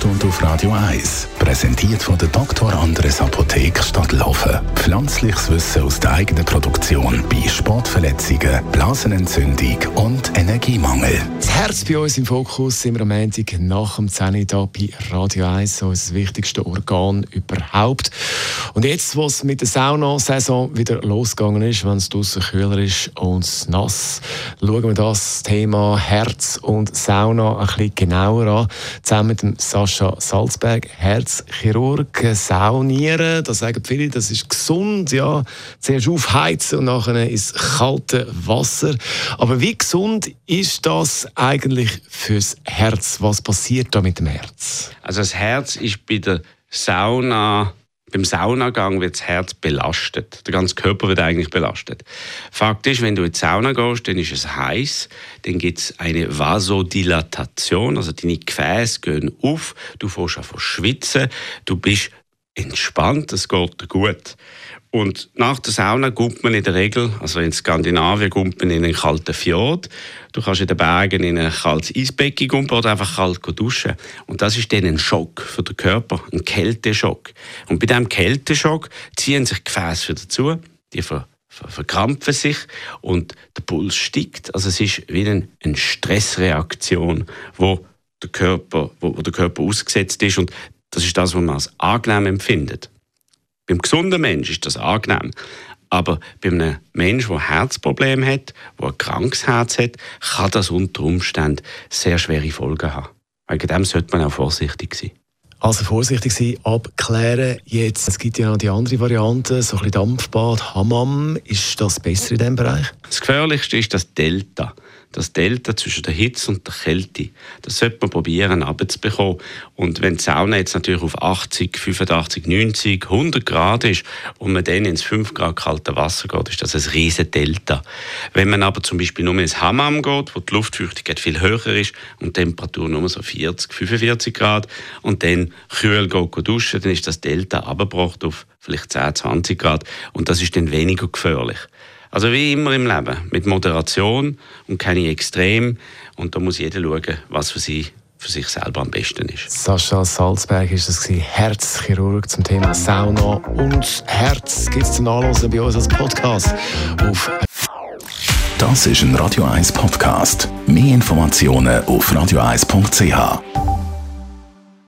Sprechstunde auf Radio 1, präsentiert von der Dr. Andres Apotheke Stadtlaufen. Pflanzliches Wissen aus der eigenen Produktion bei Sportverletzungen, Blasenentzündung und Energiemangel. Das Herz bei uns im Fokus sind wir am Montag nach dem 10 Uhr bei Radio 1, so das wichtigste Organ überhaupt. Und jetzt, wo es mit der Saunasaison wieder losgegangen ist, wenn es draußen kühler ist und nass, schauen wir das Thema Herz und Sauna ein bisschen genauer an. Zusammen mit dem Sascha Salzberg, Herzchirurg, Saunieren. Da sagen viele, das ist gesund. Ja, zuerst aufheizen und nachher ins kalte Wasser. Aber wie gesund ist das eigentlich fürs Herz? Was passiert da mit dem Herz? Also das Herz ist bei der Sauna beim Saunagang wird das Herz belastet. Der ganze Körper wird eigentlich belastet. Fakt ist, wenn du in die Sauna gehst, dann ist es heiß, dann gibt es eine Vasodilatation, also deine Gefäße gehen auf, du fährst an schwitzen, du bist entspannt, es geht gut. Und nach der Sauna kommt man in der Regel, also in Skandinavien kommt man in einen kalten Fjord. Du kannst in den Bergen in ein kaltes Eisbecken gumpen oder einfach kalt duschen. Und das ist dann ein Schock für den Körper, ein Kälteschock. Und bei diesem Kälteschock ziehen sich Gefäße wieder zu, die ver ver verkrampfen sich und der Puls steigt. Also es ist wie eine, eine Stressreaktion, wo der Körper, wo der Körper ausgesetzt ist und das ist das, was man als angenehm empfindet. Beim gesunden Menschen ist das angenehm. Aber bei einem Menschen, der Herzprobleme hat, der ein krankes Herz hat, kann das unter Umständen sehr schwere Folgen haben. Wegen dem sollte man auch vorsichtig sein. Also vorsichtig sein, abklären. Jetzt, es gibt ja noch die andere Variante, so ein bisschen Dampfbad, Hammam. Ist das besser in diesem Bereich? Das Gefährlichste ist das Delta das Delta zwischen der Hitze und der Kälte. Das sollte man probieren abzubekommen. Und wenn die Sauna jetzt natürlich auf 80, 85, 90, 100 Grad ist und man dann ins 5 Grad kalte Wasser geht, ist das ein riesen Delta. Wenn man aber zum Beispiel nur ins Hammam geht, wo die Luftfeuchtigkeit viel höher ist und die Temperatur nur so 40, 45 Grad und dann kühl geht duschen, dann ist das Delta abgebrochen auf vielleicht 10, 20 Grad und das ist dann weniger gefährlich. Also wie immer im Leben, mit Moderation und keine Extrem. Und da muss jeder schauen, was für sie für sich selber am besten ist. Sascha Salzberg ist das Herzchirurg zum Thema Sauna und Herz gibt es zum Nachlesen bei uns als Podcast auf Das ist ein Radio 1 Podcast. Mehr Informationen auf radio1.ch.